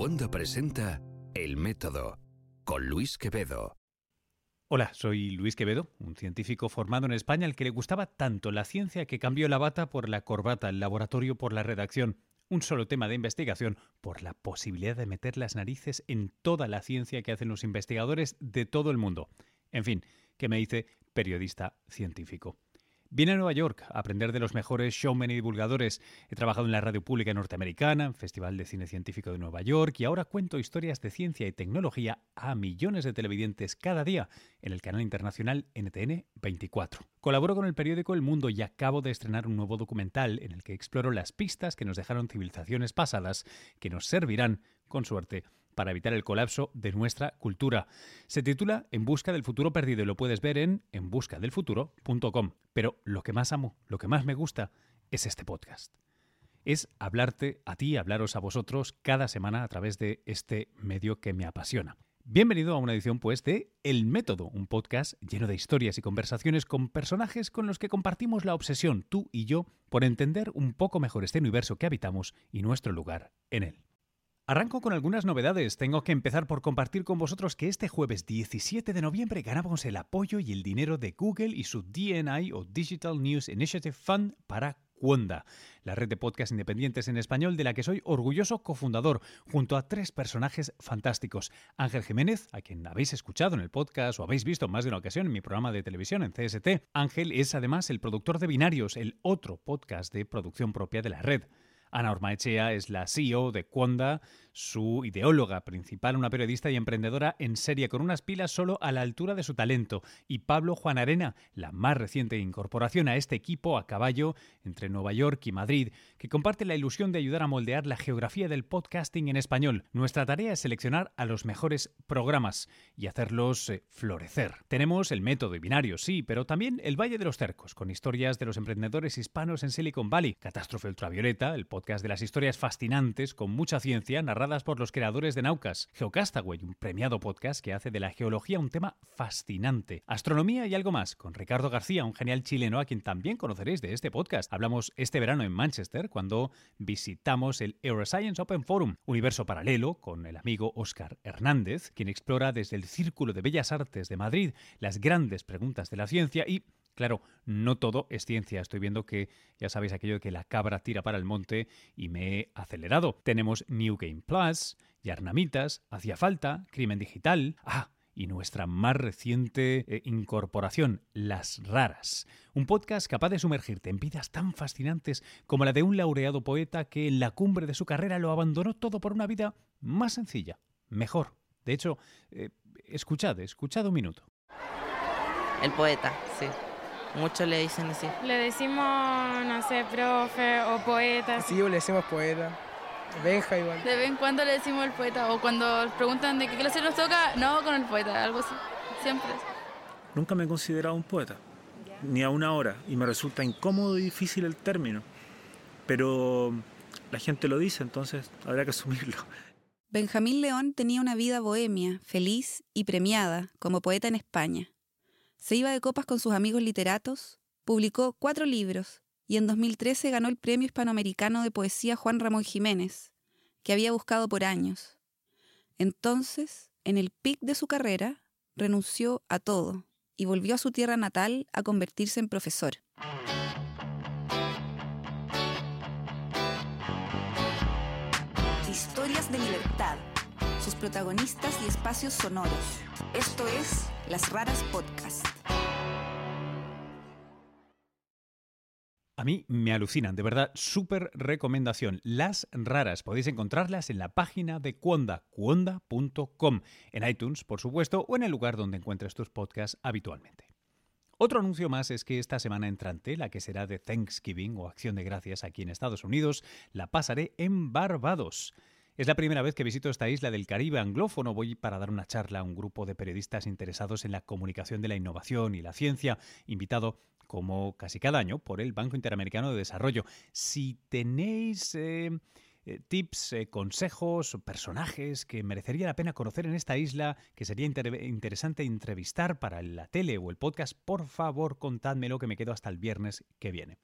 Wanda presenta El Método con Luis Quevedo. Hola, soy Luis Quevedo, un científico formado en España al que le gustaba tanto la ciencia que cambió la bata por la corbata, el laboratorio por la redacción, un solo tema de investigación por la posibilidad de meter las narices en toda la ciencia que hacen los investigadores de todo el mundo. En fin, que me hice periodista científico. Vine a Nueva York a aprender de los mejores showmen y divulgadores. He trabajado en la radio pública norteamericana, en Festival de Cine Científico de Nueva York y ahora cuento historias de ciencia y tecnología a millones de televidentes cada día en el canal internacional NTN 24. Colaboro con el periódico El Mundo y acabo de estrenar un nuevo documental en el que exploro las pistas que nos dejaron civilizaciones pasadas que nos servirán, con suerte, para evitar el colapso de nuestra cultura. Se titula En busca del futuro perdido y lo puedes ver en enbuscadelfuturo.com. Pero lo que más amo, lo que más me gusta, es este podcast. Es hablarte a ti, hablaros a vosotros cada semana a través de este medio que me apasiona. Bienvenido a una edición pues de El Método, un podcast lleno de historias y conversaciones con personajes con los que compartimos la obsesión, tú y yo, por entender un poco mejor este universo que habitamos y nuestro lugar en él. Arranco con algunas novedades. Tengo que empezar por compartir con vosotros que este jueves 17 de noviembre ganamos el apoyo y el dinero de Google y su DNI o Digital News Initiative Fund para Cuonda, la red de podcast independientes en español de la que soy orgulloso cofundador, junto a tres personajes fantásticos. Ángel Jiménez, a quien habéis escuchado en el podcast o habéis visto más de una ocasión en mi programa de televisión en CST. Ángel es además el productor de Binarios, el otro podcast de producción propia de la red. Ana Ormaechea es la CEO de Cuonda, su ideóloga principal, una periodista y emprendedora en serie con unas pilas solo a la altura de su talento, y Pablo Juan Arena, la más reciente incorporación a este equipo a caballo entre Nueva York y Madrid, que comparte la ilusión de ayudar a moldear la geografía del podcasting en español. Nuestra tarea es seleccionar a los mejores programas y hacerlos eh, florecer. Tenemos el método y binario, sí, pero también el Valle de los Cercos, con historias de los emprendedores hispanos en Silicon Valley, Catástrofe Ultravioleta, el podcast de las historias fascinantes con mucha ciencia, por los creadores de Naucas, Geocastaway, un premiado podcast que hace de la geología un tema fascinante, astronomía y algo más, con Ricardo García, un genial chileno a quien también conoceréis de este podcast. Hablamos este verano en Manchester cuando visitamos el Euroscience Open Forum, universo paralelo con el amigo Oscar Hernández, quien explora desde el Círculo de Bellas Artes de Madrid las grandes preguntas de la ciencia y Claro, no todo es ciencia. Estoy viendo que ya sabéis aquello de que la cabra tira para el monte y me he acelerado. Tenemos New Game Plus, Yarnamitas, Hacía Falta, Crimen Digital. Ah, y nuestra más reciente eh, incorporación, Las Raras, un podcast capaz de sumergirte en vidas tan fascinantes como la de un laureado poeta que en la cumbre de su carrera lo abandonó todo por una vida más sencilla, mejor. De hecho, eh, escuchad, escuchad un minuto. El poeta, sí. Muchos le dicen así. Le decimos, no sé, profe o poeta. Sí, le decimos poeta. Benja igual. De vez en cuando le decimos el poeta. O cuando preguntan de qué clase nos toca, no, con el poeta, algo así. Siempre. Nunca me he considerado un poeta, ni a una hora, y me resulta incómodo y difícil el término. Pero la gente lo dice, entonces habrá que asumirlo. Benjamín León tenía una vida bohemia, feliz y premiada como poeta en España. Se iba de copas con sus amigos literatos, publicó cuatro libros y en 2013 ganó el Premio Hispanoamericano de Poesía Juan Ramón Jiménez, que había buscado por años. Entonces, en el pic de su carrera, renunció a todo y volvió a su tierra natal a convertirse en profesor. Historias de libertad, sus protagonistas y espacios sonoros. Esto es Las Raras Podcast. A mí me alucinan, de verdad, súper recomendación. Las raras podéis encontrarlas en la página de Cuonda, cuonda.com, en iTunes, por supuesto, o en el lugar donde encuentres tus podcasts habitualmente. Otro anuncio más es que esta semana entrante, la que será de Thanksgiving o Acción de Gracias aquí en Estados Unidos, la pasaré en Barbados. Es la primera vez que visito esta isla del Caribe anglófono. Voy para dar una charla a un grupo de periodistas interesados en la comunicación de la innovación y la ciencia, invitado como casi cada año por el Banco Interamericano de Desarrollo. Si tenéis eh, eh, tips, eh, consejos, personajes que merecería la pena conocer en esta isla, que sería interesante entrevistar para la tele o el podcast, por favor contádmelo que me quedo hasta el viernes que viene.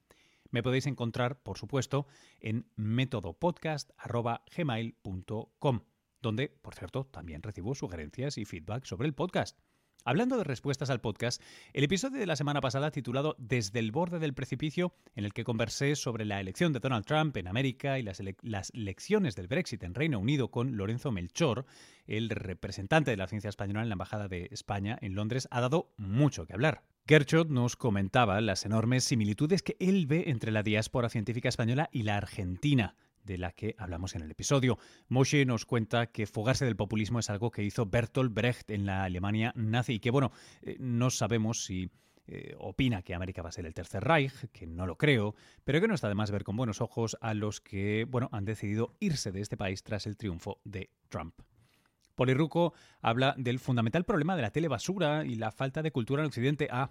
Me podéis encontrar, por supuesto, en métodopodcast.gmail.com. donde, por cierto, también recibo sugerencias y feedback sobre el podcast. Hablando de respuestas al podcast, el episodio de la semana pasada titulado Desde el borde del precipicio, en el que conversé sobre la elección de Donald Trump en América y las, las lecciones del Brexit en Reino Unido con Lorenzo Melchor, el representante de la ciencia española en la Embajada de España en Londres, ha dado mucho que hablar. Gerchot nos comentaba las enormes similitudes que él ve entre la diáspora científica española y la argentina de la que hablamos en el episodio. Moshe nos cuenta que fugarse del populismo es algo que hizo Bertolt Brecht en la Alemania nazi y que, bueno, eh, no sabemos si eh, opina que América va a ser el tercer Reich, que no lo creo, pero que no está de más ver con buenos ojos a los que, bueno, han decidido irse de este país tras el triunfo de Trump. Polirruco habla del fundamental problema de la telebasura y la falta de cultura en Occidente. Ah,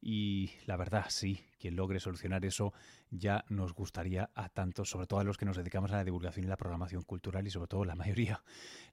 y la verdad, sí, quien logre solucionar eso ya nos gustaría a tantos, sobre todo a los que nos dedicamos a la divulgación y la programación cultural y sobre todo la mayoría,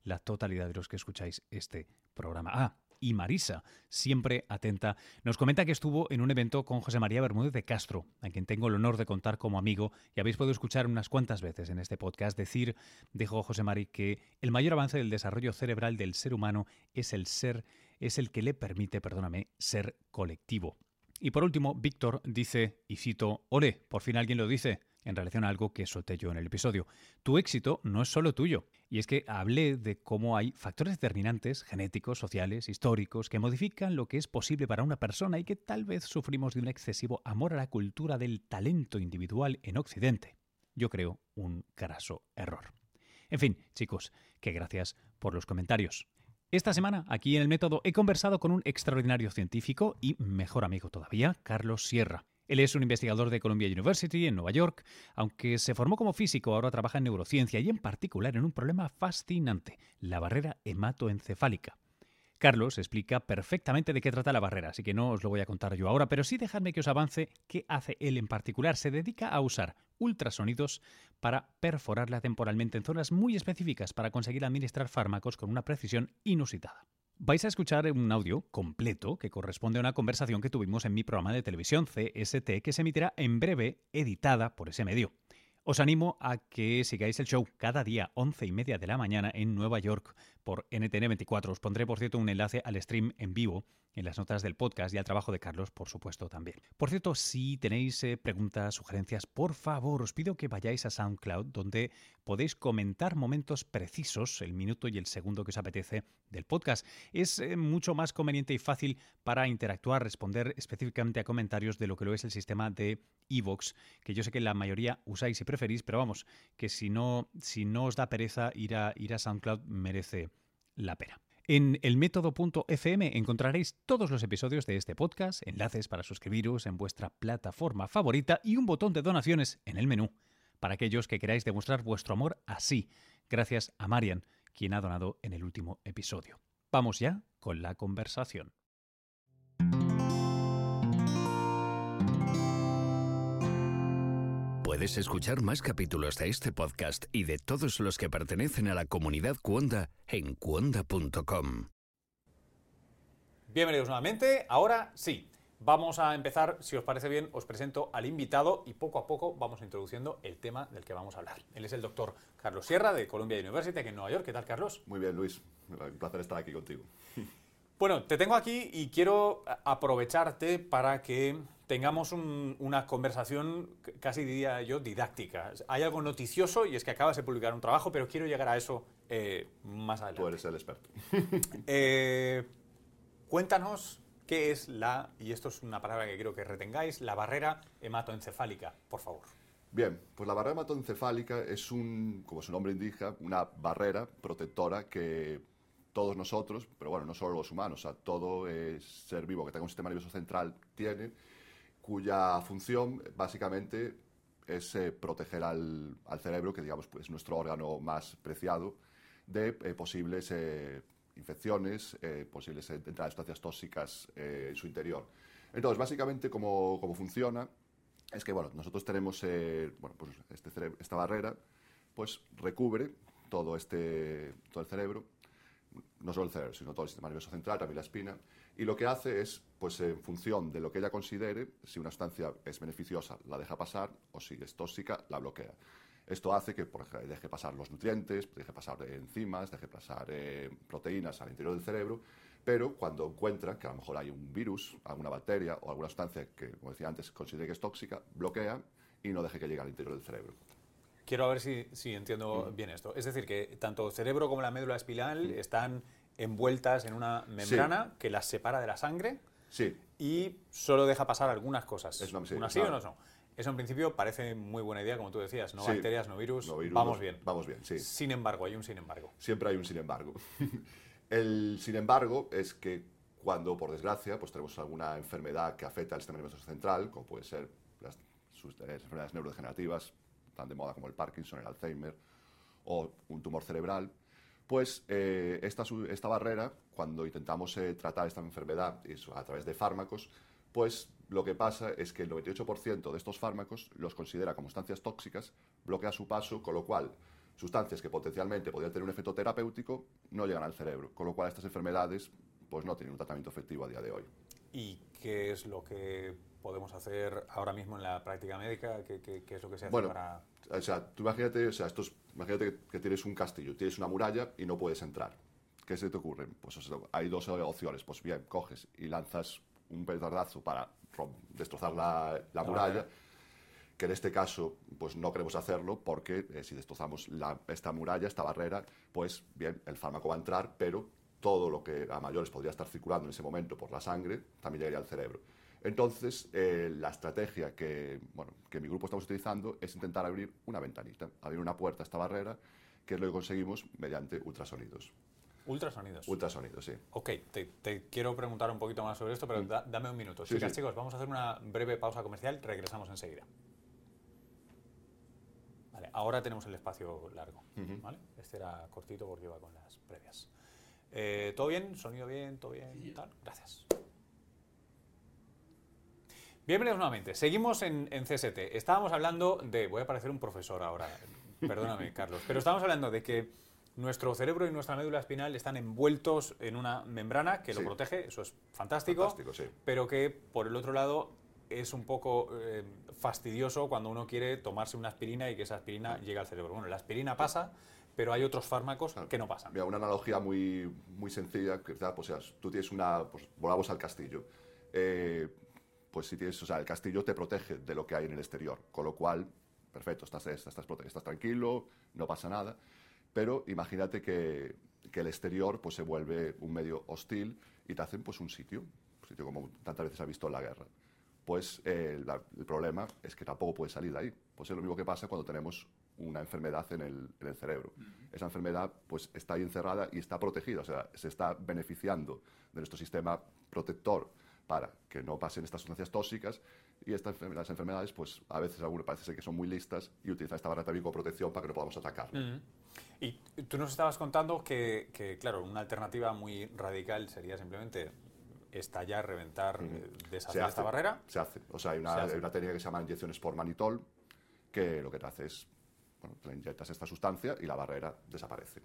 la totalidad de los que escucháis este programa. Ah, y Marisa, siempre atenta, nos comenta que estuvo en un evento con José María Bermúdez de Castro, a quien tengo el honor de contar como amigo, y habéis podido escuchar unas cuantas veces en este podcast decir, dijo José María, que el mayor avance del desarrollo cerebral del ser humano es el ser, es el que le permite, perdóname, ser colectivo. Y por último, Víctor dice, y cito, Ole, por fin alguien lo dice, en relación a algo que solté yo en el episodio. Tu éxito no es solo tuyo. Y es que hablé de cómo hay factores determinantes, genéticos, sociales, históricos, que modifican lo que es posible para una persona y que tal vez sufrimos de un excesivo amor a la cultura del talento individual en Occidente. Yo creo un graso error. En fin, chicos, que gracias por los comentarios. Esta semana, aquí en el método, he conversado con un extraordinario científico y mejor amigo todavía, Carlos Sierra. Él es un investigador de Columbia University en Nueva York, aunque se formó como físico, ahora trabaja en neurociencia y en particular en un problema fascinante, la barrera hematoencefálica. Carlos explica perfectamente de qué trata la barrera, así que no os lo voy a contar yo ahora, pero sí dejadme que os avance qué hace él en particular. Se dedica a usar ultrasonidos para perforarla temporalmente en zonas muy específicas para conseguir administrar fármacos con una precisión inusitada. Vais a escuchar un audio completo que corresponde a una conversación que tuvimos en mi programa de televisión CST que se emitirá en breve editada por ese medio. Os animo a que sigáis el show cada día, once y media de la mañana, en Nueva York por NTN24. Os pondré, por cierto, un enlace al stream en vivo en las notas del podcast y al trabajo de Carlos, por supuesto, también. Por cierto, si tenéis eh, preguntas, sugerencias, por favor, os pido que vayáis a SoundCloud, donde podéis comentar momentos precisos, el minuto y el segundo que os apetece del podcast. Es eh, mucho más conveniente y fácil para interactuar, responder específicamente a comentarios de lo que lo es el sistema de Evox, que yo sé que la mayoría usáis y preferís, pero vamos, que si no, si no os da pereza ir a, ir a SoundCloud, merece la pena. En elmétodo.fm encontraréis todos los episodios de este podcast, enlaces para suscribiros en vuestra plataforma favorita y un botón de donaciones en el menú para aquellos que queráis demostrar vuestro amor así, gracias a Marian, quien ha donado en el último episodio. Vamos ya con la conversación. Puedes escuchar más capítulos de este podcast y de todos los que pertenecen a la comunidad Cuonda en cuonda.com. Bienvenidos nuevamente. Ahora sí, vamos a empezar. Si os parece bien, os presento al invitado y poco a poco vamos introduciendo el tema del que vamos a hablar. Él es el doctor Carlos Sierra de Columbia University aquí en Nueva York. ¿Qué tal, Carlos? Muy bien, Luis. Un placer estar aquí contigo. Bueno, te tengo aquí y quiero aprovecharte para que tengamos una conversación, casi diría yo, didáctica. Hay algo noticioso y es que acabas de publicar un trabajo, pero quiero llegar a eso eh, más adelante. Tú eres el experto. Eh, cuéntanos qué es la, y esto es una palabra que quiero que retengáis, la barrera hematoencefálica, por favor. Bien, pues la barrera hematoencefálica es un, como su nombre indica, una barrera protectora que todos nosotros, pero bueno, no solo los humanos, todo ser vivo que tenga un sistema nervioso central tiene, cuya función básicamente es eh, proteger al, cerebro, que digamos pues, es nuestro órgano más preciado, de eh, posibles eh, infecciones, posibles entradas de sustancias tóxicas en su interior. Entonces, básicamente, cómo, funciona es que bueno, nosotros tenemos bueno, pues este esta barrera, pues recubre todo, este, todo el cerebro no solo el cerebro, sino todo el sistema nervioso central, también la espina, y lo que hace es, pues en función de lo que ella considere, si una sustancia es beneficiosa, la deja pasar, o si es tóxica, la bloquea. Esto hace que por ejemplo, deje pasar los nutrientes, deje pasar enzimas, deje pasar eh, proteínas al interior del cerebro, pero cuando encuentra que a lo mejor hay un virus, alguna bacteria o alguna sustancia que, como decía antes, considere que es tóxica, bloquea y no deje que llegue al interior del cerebro. Quiero ver si, si entiendo bien esto. Es decir, que tanto el cerebro como la médula espinal están envueltas en una membrana que las separa de la sangre Sí, y solo deja pasar algunas cosas. Es una- sí, ¿Unas sí claro. o no? Eso en principio parece muy buena idea, como tú decías. No bacterias, no virus, No virus, vamos no- bien. vamos bien, sí. Sin embargo, hay un sin embargo. siempre hay un sin embargo. El sin embargo es que cuando, por desgracia, pues tenemos alguna enfermedad que afecta al sistema nervioso central, como puede ser las, sus- eh, las enfermedades neurodegenerativas, tan de moda como el Parkinson, el Alzheimer, o un tumor cerebral, pues eh, esta, esta barrera, cuando intentamos eh, tratar esta enfermedad eso, a través de fármacos, pues lo que pasa es que el 98% de estos fármacos los considera como sustancias tóxicas, bloquea su paso, con lo cual sustancias que potencialmente podrían tener un efecto terapéutico no llegan al cerebro, con lo cual estas enfermedades pues no tienen un tratamiento efectivo a día de hoy. ¿Y qué es lo que podemos hacer ahora mismo en la práctica médica? ¿Qué, qué- qué es lo que se hace Bueno, para...? o sea, tú imagínate, o sea, esto es- imagínate que, que tienes un castillo, tienes una muralla y no puedes entrar. ¿Qué se te ocurre? Pues o sea, hay dos opciones. Pues bien, coges y lanzas un petardazo para destrozar la, la muralla, que en este caso pues no queremos hacerlo porque eh, si destrozamos la- esta muralla, esta barrera, pues bien, el fármaco va a entrar, pero todo lo que a mayores podría estar circulando en ese momento por la sangre también llegaría al cerebro. Entonces, eh, la estrategia que, bueno, que mi grupo estamos utilizando es intentar abrir una ventanita, abrir una puerta a esta barrera, que es lo que conseguimos mediante ultrasonidos. Ultrasonidos. Ultrasonidos, sí. Ok, te, te quiero preguntar un poquito más sobre esto, pero da- dame un minuto. Sí, Chicas, sí. chicos, vamos a hacer una breve pausa comercial, regresamos enseguida. Vale, ahora tenemos el espacio largo. ¿vale? Este era cortito porque iba con las previas. Eh, ¿Todo bien? ¿Sonido bien? ¿Todo bien? Tal. Gracias. Bienvenidos nuevamente. Seguimos en, en CST. Estábamos hablando de... Voy a parecer un profesor ahora. Perdóname, Carlos. Pero estábamos hablando de que nuestro cerebro y nuestra médula espinal están envueltos en una membrana que lo protege. Eso es fantástico. Fantástico, sí. Pero que, por el otro lado, es un poco eh, fastidioso cuando uno quiere tomarse una aspirina y que esa aspirina llegue al cerebro. Bueno, la aspirina pasa, pero hay otros fármacos Claro. que no pasan. Mira, una analogía muy, muy sencilla, que pues, o sea, tú tienes una, pues, volvamos al castillo. Eh, pues si tienes, o sea, el castillo te protege de lo que hay en el exterior, con lo cual, perfecto, estás, estás, estás, estás tranquilo, no pasa nada, pero imagínate que, que el exterior pues se vuelve un medio hostil y te hacen pues un sitio, un sitio como tantas veces has visto en la guerra. Pues eh, la- el problema es que tampoco puedes salir de ahí. Pues es lo mismo que pasa cuando tenemos una enfermedad en el, en el cerebro. Esa enfermedad pues está ahí encerrada y está protegida, o sea, se está beneficiando de nuestro sistema protector para que no pasen estas sustancias tóxicas y estas las enfermedades pues a veces algunas parece ser que son muy listas y utilizan esta barra también como protección para que no podamos atacar. Ujú. Y tú nos estabas contando que, que, claro, una alternativa muy radical sería simplemente estallar, reventar, eh, deshacer esta barrera. Se hace. O sea, hay una, Se hay una técnica que se llama inyecciones por manitol, que lo que te hace es, bueno, te inyectas esta sustancia y la barrera desaparece.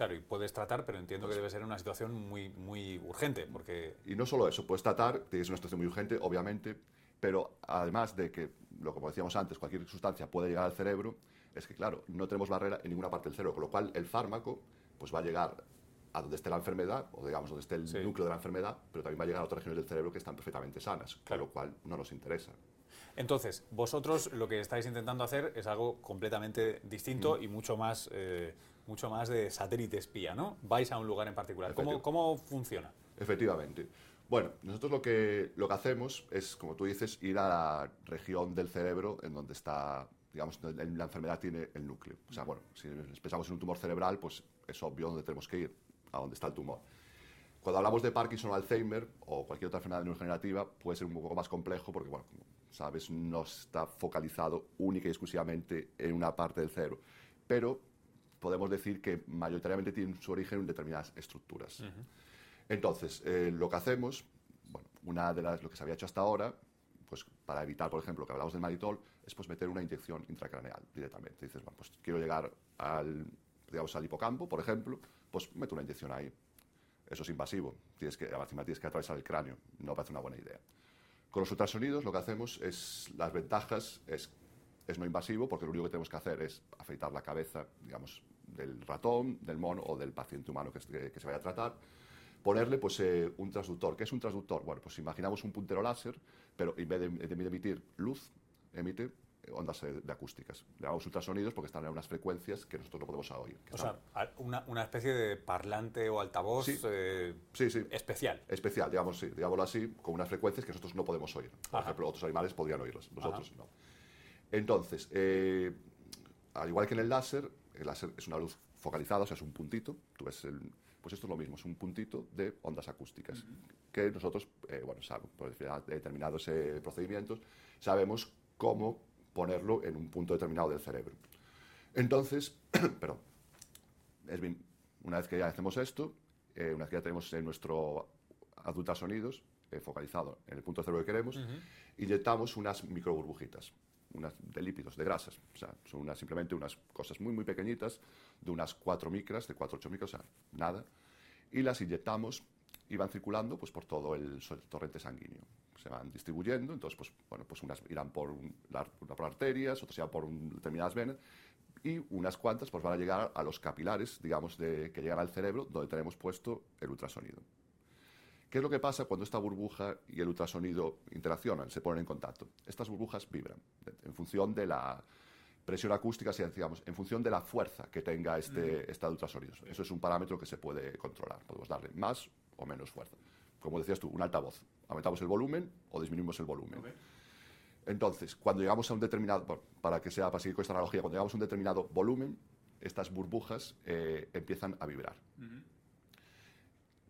Claro, y puedes tratar, pero entiendo que debe ser una situación muy, muy urgente, porque Y no solo eso, puedes tratar, tienes una situación muy urgente, obviamente, pero además de que, lo como decíamos antes, cualquier sustancia puede llegar al cerebro, es que, claro, no tenemos barrera en ninguna parte del cerebro, con lo cual el fármaco pues va a llegar a donde esté la enfermedad, o digamos donde esté el Sí. núcleo de la enfermedad, pero también va a llegar a otras regiones del cerebro que están perfectamente sanas, con lo cual no nos interesa. Entonces, vosotros lo que estáis intentando hacer es algo completamente distinto Mm. y mucho más, eh, mucho más de satélite espía, ¿no? Vais a un lugar en particular. ¿Cómo, cómo funciona? Efectivamente. Bueno, nosotros lo que, lo que hacemos es, como tú dices, ir a la región del cerebro en donde está, digamos, donde la enfermedad tiene el núcleo. O sea, bueno, si pensamos en un tumor cerebral, pues es obvio dónde tenemos que ir, a donde está el tumor. Cuando hablamos de Parkinson o Alzheimer o cualquier otra enfermedad neurodegenerativa, puede ser un poco más complejo porque, bueno, sabes, no está focalizado única y exclusivamente en una parte del cerebro. Pero podemos decir que mayoritariamente tienen su origen en determinadas estructuras. Entonces, eh, lo que hacemos, bueno, una de las, lo que se había hecho hasta ahora, pues para evitar, por ejemplo, que hablamos del manitol, es pues meter una inyección intracraneal directamente. Dices, bueno, pues quiero llegar al, digamos, al hipocampo, por ejemplo, pues meto una inyección ahí. Eso es invasivo. Tienes que, encima tienes que atravesar el cráneo. No parece una buena idea. Con los ultrasonidos lo que hacemos es, las ventajas es no invasivo porque lo único que tenemos que hacer es afeitar la cabeza, digamos, del ratón, del mono o del paciente humano que, se- vaya a tratar. Ponerle pues, eh, un transductor. ¿Qué es un transductor? Bueno, pues imaginamos un puntero láser, pero en vez de emitir luz, emite ondas eh, de acústicas. Le llamamos ultrasonidos porque están en unas frecuencias que nosotros no podemos oír. O están- sea, una, una especie de parlante o altavoz Sí. eh, sí, sí. especial. especial, digamos, sí, digámoslo así, con unas frecuencias que nosotros no podemos oír. Por Ajá. ejemplo, otros animales podrían oírlas, nosotros Ajá. no. Entonces, eh, al igual que en el láser, el láser es una luz focalizada, o sea, es un puntito. Tú ves el, pues esto es lo mismo, es un puntito de ondas acústicas que nosotros, eh, bueno, sab- por determinados eh, procedimientos, sabemos cómo ponerlo en un punto determinado del cerebro. Entonces, perdón, es bien, una vez que ya hacemos esto, eh, una vez que ya tenemos eh, nuestro ultrasonidos eh, focalizado en el punto de cerebro que queremos, inyectamos unas microburbujitas, unas de lípidos, de grasas. O sea, son unas, simplemente unas cosas muy, muy pequeñitas, de unas 4 micras, de 4 8 micras, o sea, nada. Y las inyectamos y van circulando pues, por todo el, torrente sanguíneo. Se van distribuyendo, entonces, pues, bueno, pues unas irán por, un- la- por arterias, otras irán por un- determinadas venas, y unas cuantas pues, van a llegar a los capilares, digamos, de, que llegan al cerebro, donde tenemos puesto el ultrasonido. ¿Qué es lo que pasa cuando esta burbuja y el ultrasonido interaccionan, se ponen en contacto? Estas burbujas vibran en función de la presión acústica, si digamos, en función de la fuerza que tenga este, este ultrasonido. Eso es un parámetro que se puede controlar. Podemos darle más o menos fuerza. Como decías tú, un altavoz. Aumentamos el volumen o disminuimos el volumen. Entonces, cuando llegamos a un determinado, para que sea, para seguir con esta analogía, cuando llegamos a un determinado volumen, estas burbujas eh, empiezan a vibrar.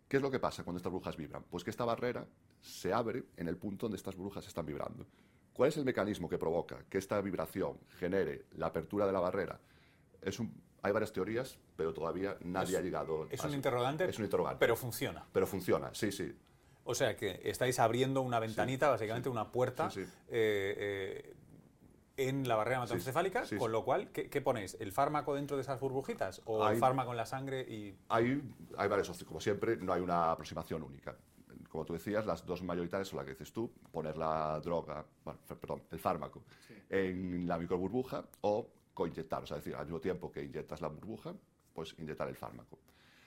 ¿Qué es lo que pasa cuando estas burbujas vibran? Pues que esta barrera se abre en el punto donde estas burbujas están vibrando. ¿Cuál es el mecanismo que provoca que esta vibración genere la apertura de la barrera? Es un- hay varias teorías, pero todavía nadie Es- ha llegado Es a un interrogante, Es un interrogante. pero funciona. Pero funciona, sí, sí. O sea que estáis abriendo una ventanita, básicamente una puerta, Sí, sí. eh, eh, en la barrera hematoencefálica, sí, sí. con lo cual, ¿qué, qué ponéis? ¿El fármaco dentro de esas burbujitas? ¿O Hay- el fármaco en la sangre y...? Hay, hay varias opciones. Como siempre, no hay una aproximación única. Como tú decías, las dos mayoritarias son las que dices tú, poner la droga, bueno, perdón, el fármaco en la microburbuja o coinyectar, o sea, es decir, al mismo tiempo que inyectas la burbuja, pues inyectar el fármaco.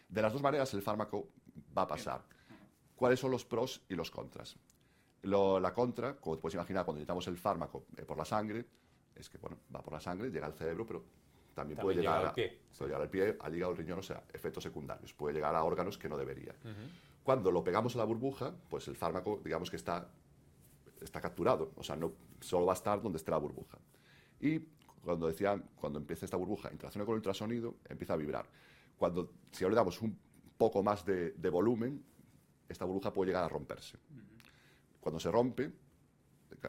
De las dos maneras, el fármaco va a pasar. ¿Cuáles son los pros y los contras? Lo- la contra, como te puedes imaginar, cuando inyectamos el fármaco eh, por la sangre, es que bueno, va por la sangre, llega al cerebro, pero también, También puede llega llegar al pie. a, puede llegar al pie, al hígado, al riñón, o sea, efectos secundarios. Puede llegar a órganos que no debería. Cuando lo pegamos a la burbuja, pues el fármaco, digamos que está, está capturado, o sea, no solo va a estar donde esté la burbuja. Y cuando decía, cuando empieza esta burbuja, interacciona con el ultrasonido, empieza a vibrar. Cuando, si ahora le damos un poco más de, de volumen, esta burbuja puede llegar a romperse. Cuando se rompe,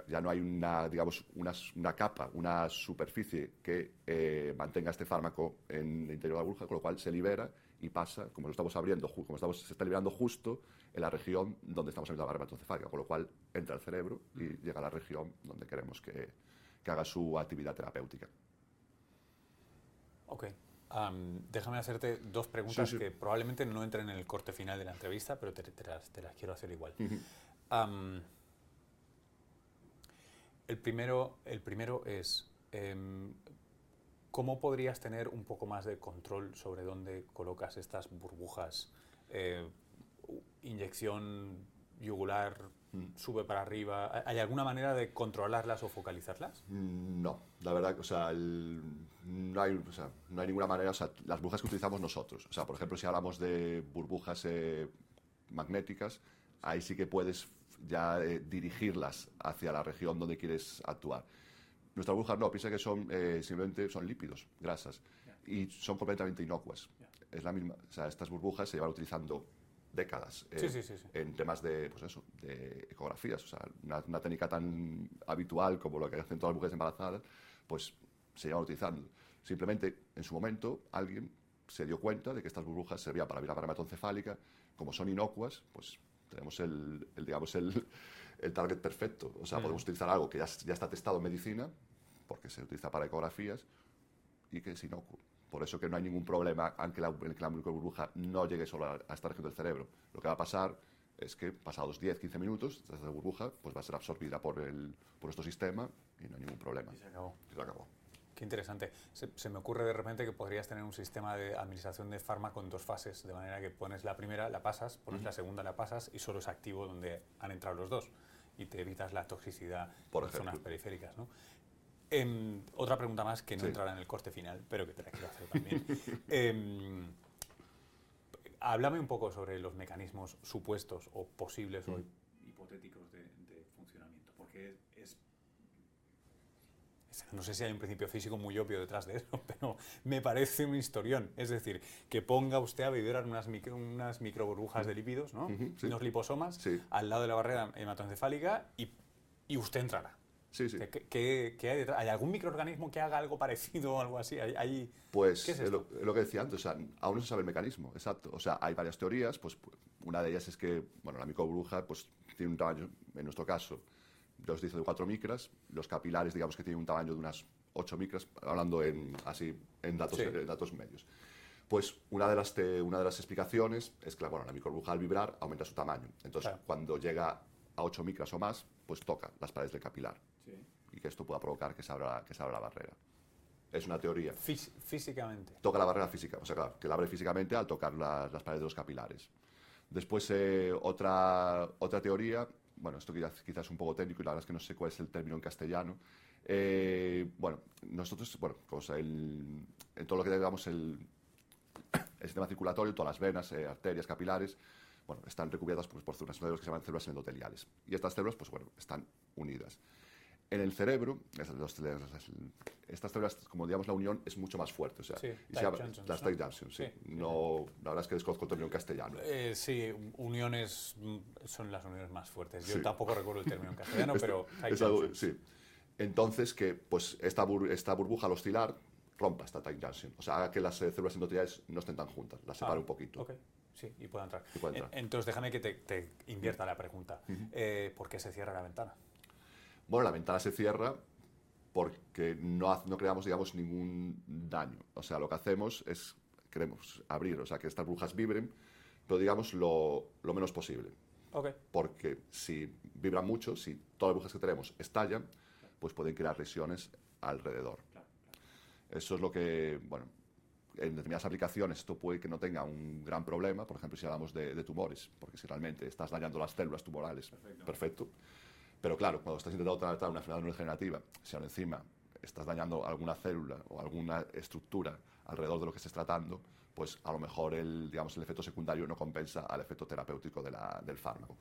ya no hay una, digamos, una, una capa, una superficie que eh, mantenga este fármaco en el interior de la burbuja, con lo cual se libera y pasa, como lo estamos abriendo, como estamos, se está liberando justo en la región donde estamos abriendo la barrera hematoencefálica, con lo cual entra al cerebro y llega a la región donde queremos que, que haga su actividad terapéutica. Ok. Am, déjame hacerte dos preguntas Sí, sí. que probablemente no entren en el corte final de la entrevista, pero te, te las, te las quiero hacer igual. El, primero, el primero es, em, ¿cómo podrías tener un poco más de control sobre dónde colocas estas burbujas? Eh, inyección yugular, Mm. sube para arriba. ¿Hay- ¿Hay alguna manera de controlarlas o focalizarlas? Mm, No, la verdad, o sea, el- no, hay, o sea, no hay ninguna manera, o sea, las burbujas que utilizamos nosotros, o sea, por ejemplo, si hablamos de burbujas eh, magnéticas, ahí sí que puedes ya eh, dirigirlas hacia la región donde quieres actuar. Nuestras burbujas no, piensa que son eh, simplemente son lípidos, grasas, y son completamente inocuas. Es la misma, o sea, estas burbujas se llevan utilizando décadas eh, Sí, sí, sí, sí. en temas de, pues eso, de ecografías, o sea, una, una técnica tan habitual como lo que hacen todas las mujeres embarazadas, pues se llevan utilizando. Simplemente, en su momento, alguien se dio cuenta de que estas burbujas servían para la hematoencefálica, como son inocuas, pues tenemos el, el, digamos, el, el target perfecto. O sea, Mm. podemos utilizar algo que ya, ya está testado en medicina, porque se utiliza para ecografías, y que es inocuo. Por eso que no hay ningún problema aunque la, en que la microburbuja no llegue solo a, a esta región del cerebro. Lo que va a pasar es que pasados 10-15 minutos, esta burbuja pues va a ser absorbida por, el, por nuestro sistema y no hay ningún problema. Y se acabó. Y se acabó. Qué interesante. Se, se, me ocurre de repente que podrías tener un sistema de administración de fármaco en dos fases, de manera que pones la primera, la pasas, pones uh -huh. la segunda, la pasas y solo es activo donde han entrado los dos y te evitas la toxicidad Por en zonas periféricas. ¿no? Eh, otra pregunta más que no Sí. entrará en el corte final, pero que te la quiero hacer también. Eh, háblame un poco sobre los mecanismos supuestos o posibles o hipotéticos de, de funcionamiento, porque es, es- no sé si hay un principio físico muy obvio detrás de eso, pero me parece un historión. Es decir, que ponga usted a vibrar unas, micro, unas microburbujas de lípidos, ¿no? Sí. unos liposomas, Sí. al lado de la barrera hematoencefálica y, y usted entrará. Sí, sí. ¿Qué, qué- qué hay detrás? ¿Hay algún microorganismo que haga algo parecido o algo así? ¿Hay, hay- Pues ¿Qué es lo, es lo que decía antes, o sea, aún no se sabe el mecanismo, exacto. O sea, hay varias teorías, pues pu- una de ellas es que, bueno, la microbruja pues tiene un tamaño, en nuestro caso, os dice de 4 micras, los capilares digamos que tienen un tamaño de unas 8 micras, hablando en, así, en datos, Sí. en datos medios. Pues una de, las te- una de las explicaciones es que bueno, la microburbuja al vibrar aumenta su tamaño. Entonces, Claro. cuando llega a 8 micras o más, pues toca las paredes del capilar y que esto pueda provocar que se abra, que se abra la barrera. Es una teoría fís- físicamente? toca la barrera física, o sea, claro, que la abre físicamente al tocar las, las paredes de los capilares. Después, eh, otra, otra teoría, bueno, esto quizás, quizás es un poco técnico y la verdad es que no sé cuál es el término en castellano. Eh, bueno, nosotros, bueno, cosa, el- en todo lo que digamos el, el sistema circulatorio, todas las venas, eh, arterias, capilares, bueno, están recubiertas pues, por células que se llaman células endoteliales. Y estas células, pues bueno, están unidas. En el cerebro, estas células, como digamos, la unión es mucho más fuerte. O sea, Sí, y se tight llama- junctions, las ¿no? tight junctions, sí. Sí. No, la verdad es que desconozco el término en castellano. Eh, sí, uniones mm, son las uniones más fuertes. Yo tampoco recuerdo el término en castellano, pero hay es algo- sí. Entonces, que pues esta, bur- esta burbuja al oscilar rompa esta tight junction. O sea, haga que las eh, células endoteliales no estén tan juntas, las separe Ah, un poquito. ok. Sí, y pueda entrar. Entonces, déjame que te, te invierta la pregunta. Eh, ¿Por qué se cierra la ventana? Bueno, la ventana se cierra porque no, no creamos, digamos, ningún daño. O sea, lo que hacemos es, queremos abrir, o sea, que estas burbujas vibren, pero digamos lo, lo menos posible. Porque si vibran mucho, si todas las burbujas que tenemos estallan, pues pueden crear lesiones alrededor. Eso es lo que, bueno, en determinadas aplicaciones esto puede que no tenga un gran problema, por ejemplo, si hablamos de, de tumores, porque si realmente estás dañando las células tumorales, perfecto. Pero claro, cuando estás intentando tratar una enfermedad neurodegenerativa, si aún encima estás dañando alguna célula o alguna estructura alrededor de lo que estés tratando, pues a lo mejor el, digamos, el efecto secundario no compensa al efecto terapéutico de la- del fármaco.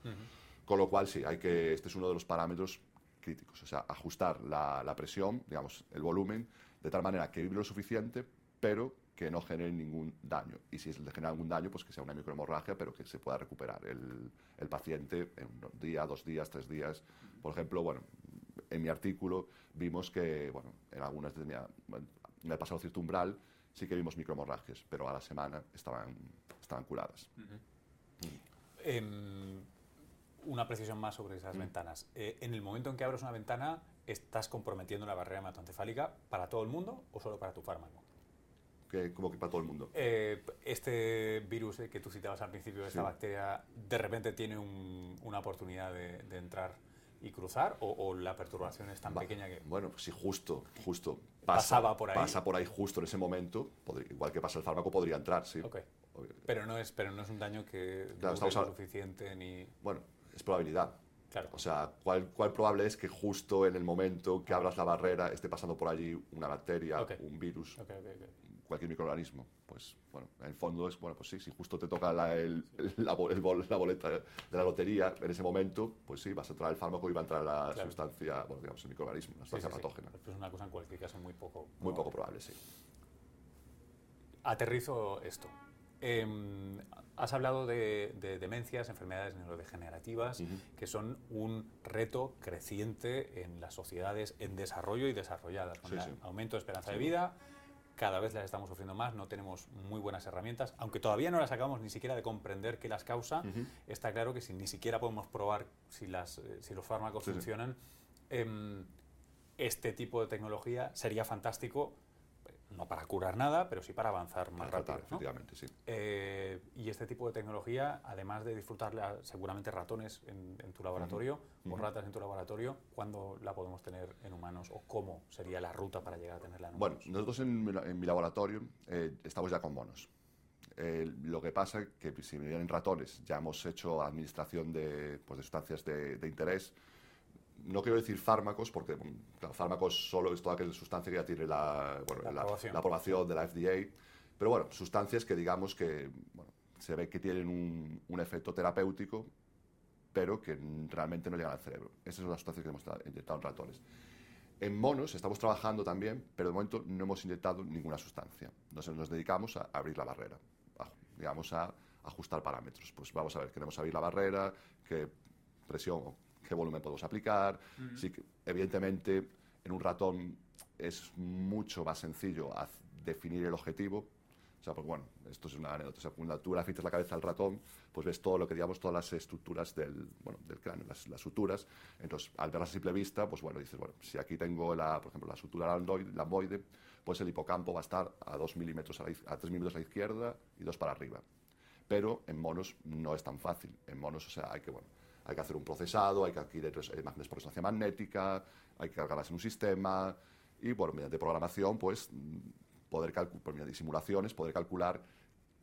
Con lo cual, sí, hay que, este es uno de los parámetros críticos, o sea, ajustar la, la presión, digamos, el volumen, de tal manera que vibre lo suficiente, pero que no genere ningún daño. Y si es de generar algún daño, pues que sea una microhemorragia, pero que se pueda recuperar el, el paciente en un día, dos días, tres días. Por ejemplo, bueno, en mi artículo vimos que, bueno, en algunas bueno, en el pasado cierto umbral sí que vimos microhemorragias, pero a la semana estaban, estaban curadas. Em, una precisión más sobre Mm. esas ventanas. Eh, en el momento en que abres una ventana, ¿estás comprometiendo la barrera hematoencefálica para todo el mundo o solo para tu fármaco? Que, como que para todo el mundo. Eh, este virus eh, que tú citabas al principio, esta Sí. bacteria, ¿de repente tiene un- una oportunidad de, de entrar y cruzar o, o la perturbación es tan Va- pequeña que... Bueno, pues si justo, justo Pasaba por ahí. Pasa por ahí justo en ese momento, podría- igual que pasa el fármaco, podría entrar, sí. Ok. Obvio. Pero no es, pero no es un daño que Claro, lo hab- suficiente ni... Bueno, es probabilidad. Claro. O sea, ¿cuál, ¿cuál probable es que justo en el momento que abras la barrera esté pasando por allí una bacteria, Ok. un virus, Ok, ok, ok. Cualquier microorganismo? Pues bueno, en el fondo es, bueno, pues sí, si justo te toca la, el- la, el bol- la boleta de la lotería en ese momento, pues sí, vas a entrar el fármaco y va a entrar la Claro. sustancia, bueno, digamos, el microorganismo, la sí, sustancia sí. patógena. Es una cosa en cualquier caso muy poco... Muy poco probable, sí. Aterrizo esto. Em, has hablado de, de demencias, enfermedades neurodegenerativas, que son un reto creciente en las sociedades en desarrollo y desarrolladas. Con Sí, el sí. aumento de esperanza Sí. de vida, cada vez las estamos sufriendo más, no tenemos muy buenas herramientas, aunque todavía no las acabamos ni siquiera de comprender qué las causa. Está claro que si ni siquiera podemos probar si, las, eh, si los fármacos Sí, sí. funcionan, em, este tipo de tecnología sería fantástico curar nada, pero sí para avanzar más Para rápido. tratar, ¿no? efectivamente, sí. Eh, y este tipo de tecnología, además de disfrutarla seguramente ratones en, en tu laboratorio o Ujú. ratas en tu laboratorio, ¿cuándo la podemos tener en humanos o cómo sería la ruta para llegar a tenerla en Bueno, humanos? nosotros en, en mi laboratorio eh, estamos ya con monos. Eh, lo que pasa es que si vienen ratones, ya hemos hecho administración de, pues, de sustancias de, de interés. No quiero decir fármacos, porque claro, fármacos solo es toda aquella sustancia que ya tiene la, bueno, La la- aprobación. la aprobación de la FDA. Pero bueno, sustancias que digamos que bueno, se ve que tienen un, un efecto terapéutico, pero que realmente no llegan al cerebro. Esas son las sustancias que hemos inyectado en ratones. En monos estamos trabajando también, pero de momento no hemos inyectado ninguna sustancia. Nos, nos dedicamos a abrir la barrera, a, digamos a ajustar parámetros. Pues vamos a ver, queremos abrir la barrera, qué presión o qué volumen podemos aplicar. Sí que, evidentemente, en un ratón es mucho más sencillo definir el objetivo. O sea, porque bueno, esto es una anécdota. O sea, cuando tú le afeitas la cabeza al ratón, pues ves todo lo que digamos, todas las estructuras del, bueno, del cráneo, las, las suturas. Entonces, al verlas a simple vista, pues bueno, dices, bueno, si aquí tengo, la, por ejemplo, la sutura lamboide, pues el hipocampo va a estar a 2 milímetros a, la a 3 milímetros a la izquierda y 2 para arriba. Pero en monos no es tan fácil. En monos, o sea, hay que, bueno, hay que hacer un procesado, hay que adquirir imágenes por resonancia magnética, hay que cargarlas en un sistema y, bueno, mediante programación, pues, mm, poder calcular, por medio de simulaciones, poder calcular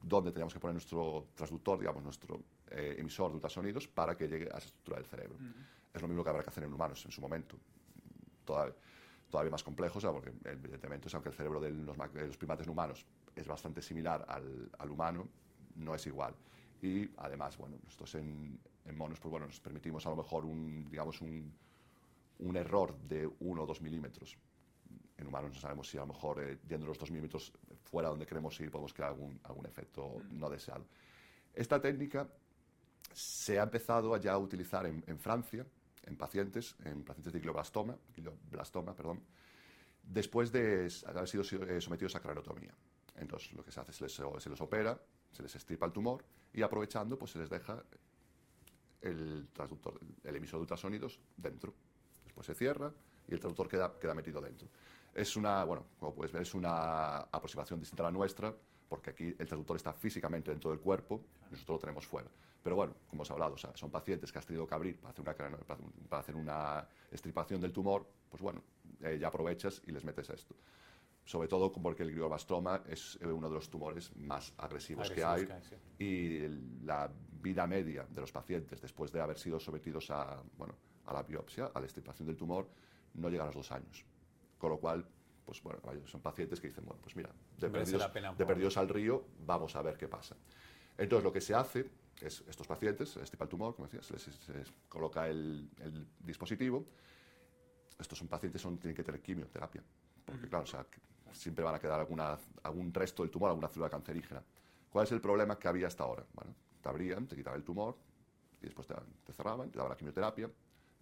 dónde tenemos que poner nuestro transductor, digamos, nuestro eh, emisor de ultrasonidos para que llegue a esa estructura del cerebro. Es lo mismo que habrá que hacer en humanos en su momento. Todavía, todavía más complejo, o sea, porque evidentemente, o sea, aunque el cerebro de los, de los primates no humanos es bastante similar al, al humano, no es igual. Y además, bueno, nosotros en, en monos, pues bueno, nos permitimos a lo mejor un, digamos, un, un error de 1 o 2 milímetros. En humanos no sabemos si a lo mejor eh, yendo los 2 milímetros fuera donde queremos ir podemos crear algún, algún efecto no deseado. Esta técnica se ha empezado a ya utilizar en, en Francia, en pacientes, en pacientes de glioblastoma, glioblastoma perdón, después de haber sido eh, sometidos a craneotomía. Entonces, lo que se hace es se les, se les opera, se les estripa el tumor y aprovechando, pues se les deja el transductor, el emisor de ultrasonidos dentro. Después se cierra y el transductor queda, queda metido dentro. Es una, bueno, como puedes ver, es una aproximación distinta a la nuestra, porque aquí el transductor está físicamente dentro del cuerpo, nosotros lo tenemos fuera. Pero bueno, como os he hablado, son pacientes que has tenido que abrir para hacer una, para hacer una estripación del tumor, pues bueno, eh, ya aprovechas y les metes esto. Sobre todo porque el glioblastoma es eh, uno de los tumores más agresivos, que hay, Agresivos que hay, sí. y la vida media de los pacientes después de haber sido sometidos a, bueno, a la biopsia, a la extirpación del tumor, no llega a los dos años. Con lo cual, pues bueno, son pacientes que dicen, bueno, pues mira, de perdidos, de al río, vamos a ver qué pasa. Entonces, lo que se hace es, estos pacientes, se extirpa el tumor, como decía, se les, se les coloca el, el dispositivo, estos son pacientes son, tienen que tener quimioterapia. Porque, claro, o sea, siempre van a quedar alguna, algún resto del tumor, alguna célula cancerígena. ¿Cuál es el problema que había hasta ahora? Bueno, te abrían, te quitaban el tumor y después te, te cerraban, te daban la quimioterapia.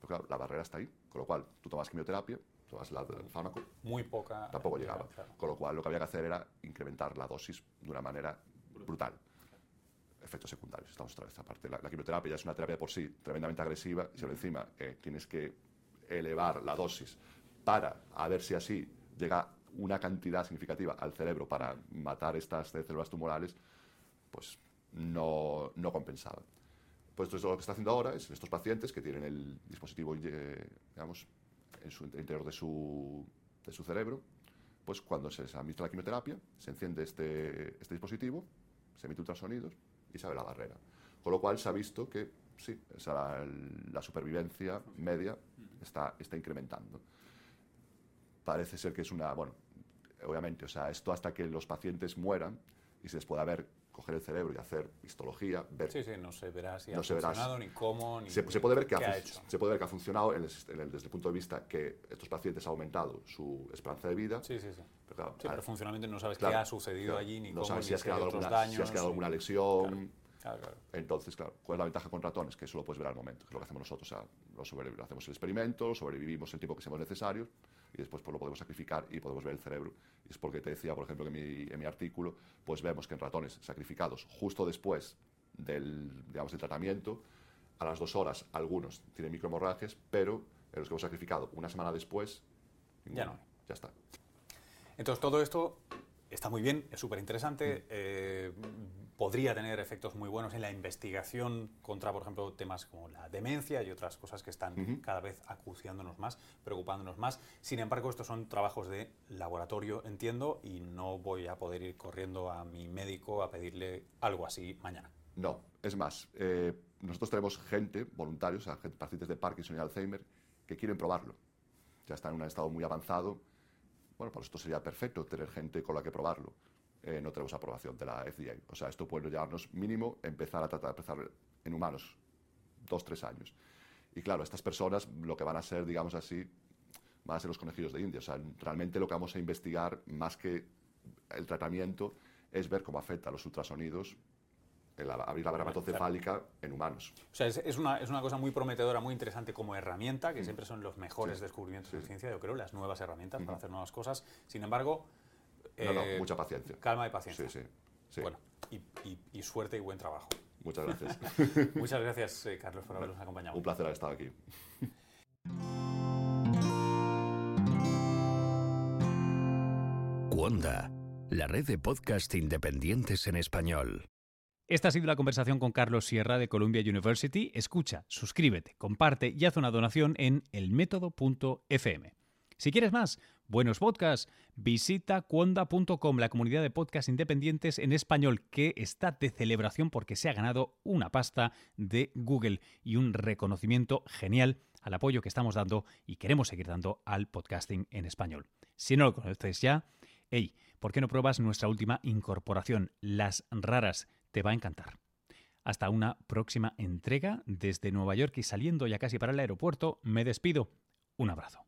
Pero claro, la barrera está ahí. Con lo cual, tú tomas quimioterapia, tomas la- el fármaco, Muy poca. tampoco llega, llegaba. claro. Con lo cual, lo que había que hacer era incrementar la dosis de una manera brutal. Efectos secundarios, estamos otra vez aparte. La, la quimioterapia ya es una terapia por sí tremendamente agresiva, y si encima eh, tienes que elevar la dosis para a ver si así llega una cantidad significativa al cerebro para matar estas células tumorales, pues no, no compensaba. Pues entonces lo que está haciendo ahora es estos pacientes que tienen el dispositivo, eh, digamos, en su interior de su, de su cerebro, pues cuando se les administra la quimioterapia, se enciende este, este dispositivo, se emite ultrasonidos y se abre la barrera. Con lo cual se ha visto que sí, o sea, la, la supervivencia media está, está incrementando. Parece ser que es una, bueno, obviamente, o sea, esto hasta que los pacientes mueran y se les pueda ver, coger el cerebro y hacer histología, ver Sí, sí, no se verá si No ha funcionado, ni cómo, ni se, se puede ver que ha, ha hecho. se puede ver que ha funcionado en el en el- desde el punto de vista que estos pacientes han aumentado su esperanza de vida. Sí, sí, sí. Pero, claro, Sí, pero funcionalmente no sabes claro, qué ha sucedido claro, allí, ni no cómo, sabes ni si has, creado alguna, daños. si has creado alguna lesión. Claro, claro. Entonces, claro, ¿cuál es la ventaja con ratones? Que eso lo puedes ver al momento, que es lo que hacemos nosotros. O sea, lo hacemos el experimento, sobrevivimos el tiempo que seamos necesarios y después pues, lo podemos sacrificar y podemos ver el cerebro. Y es porque te decía, por ejemplo, que en mi, en mi artículo, pues vemos que en ratones sacrificados justo después del, digamos, del tratamiento, a las dos horas algunos tienen microhemorragias, pero en los que hemos sacrificado una semana después, Ya no. Ya está. Entonces, todo esto está muy bien, es súper interesante, eh, podría tener efectos muy buenos en la investigación contra, por ejemplo, temas como la demencia y otras cosas que están cada vez acuciándonos más, preocupándonos más. Sin embargo, estos son trabajos de laboratorio, entiendo, y no voy a poder ir corriendo a mi médico a pedirle algo así mañana. No, es más, eh, nosotros tenemos gente, voluntarios, o sea, pacientes de Parkinson y Alzheimer, que quieren probarlo. Ya están en un estado muy avanzado. Bueno, pues esto sería perfecto tener gente con la que probarlo. Eh, no tenemos aprobación de la FDA. O sea, esto puede llevarnos mínimo empezar a tratar, empezar en humanos, dos, tres años. Y claro, estas personas lo que van a ser, digamos así, van a ser los conejillos de India. O sea, realmente lo que vamos a investigar, más que el tratamiento, es ver cómo afecta a los ultrasonidos el abrir la barra cefálica en humanos. O sea, es, una, es, una, cosa muy prometedora, muy interesante como herramienta, que mm. siempre son los mejores descubrimientos de ciencia, yo creo, las nuevas herramientas para hacer nuevas cosas. Sin embargo... no, no, eh, mucha paciencia. Calma y paciencia. Sí, sí. Bueno, y, suerte y buen trabajo. Muchas gracias. Muchas gracias, eh, Carlos, por habernos acompañado. Un placer haber estado aquí. Cuonda, la red de podcast independientes en español. Esta ha sido la conversación con Carlos Sierra de Columbia University. Escucha, suscríbete, comparte y haz una donación en elmétodo.fm. Si quieres más, buenos podcasts, visita cuonda.com, la comunidad de podcasts independientes en español que está de celebración porque se ha ganado una pasta de Google y un reconocimiento genial al apoyo que estamos dando y queremos seguir dando al podcasting en español. Si no lo conoces ya, hey, ¿por qué no pruebas nuestra última incorporación, Las Raras? te va a encantar. Hasta una próxima entrega desde Nueva York y saliendo ya casi para el aeropuerto, me despido. Un abrazo.